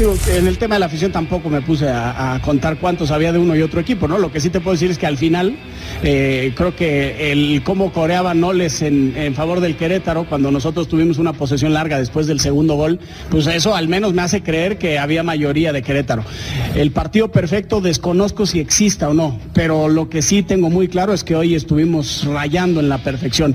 En el tema de la afición tampoco me puse a, contar cuántos había de uno y otro equipo, ¿no? Lo que sí te puedo decir es que al final eh, creo que el cómo coreaba Noles en, en favor del Querétaro cuando nosotros tuvimos una posesión larga después del segundo gol, pues eso al menos me hace creer que había mayoría de Querétaro. El partido perfecto desconozco si exista o no, pero lo que sí tengo muy claro es que hoy estuvimos rayando en la perfección.